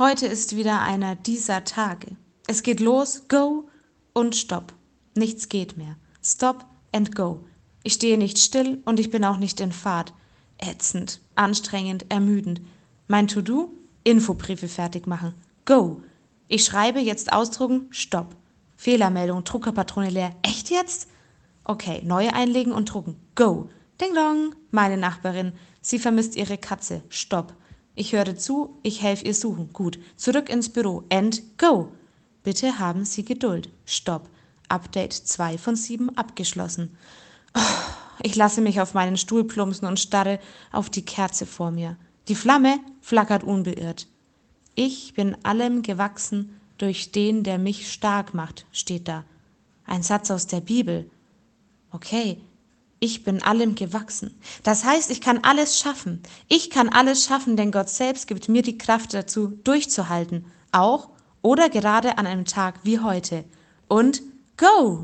Heute ist wieder einer dieser Tage. Es geht los, go und stopp. Nichts geht mehr. Stop and go. Ich stehe nicht still und ich bin auch nicht in Fahrt. Ätzend, anstrengend, ermüdend. Mein To-Do? Infobriefe fertig machen. Go. Ich schreibe, jetzt ausdrucken, stopp. Fehlermeldung, Druckerpatrone leer. Echt jetzt? Okay, neue einlegen und drucken. Go. Ding dong. Meine Nachbarin. Sie vermisst ihre Katze. Stopp. Ich höre zu, ich helfe ihr suchen. Gut. Zurück ins Büro. And go. Bitte haben Sie Geduld. Stopp. Update 2 von 7 abgeschlossen. Oh, ich lasse mich auf meinen Stuhl plumpsen und starre auf die Kerze vor mir. Die Flamme flackert unbeirrt. Ich bin allem gewachsen durch den, der mich stark macht, steht da. Ein Satz aus der Bibel. Okay, ich bin allem gewachsen. Das heißt, ich kann alles schaffen. Ich kann alles schaffen, denn Gott selbst gibt mir die Kraft dazu, durchzuhalten. Auch oder gerade an einem Tag wie heute. Und go!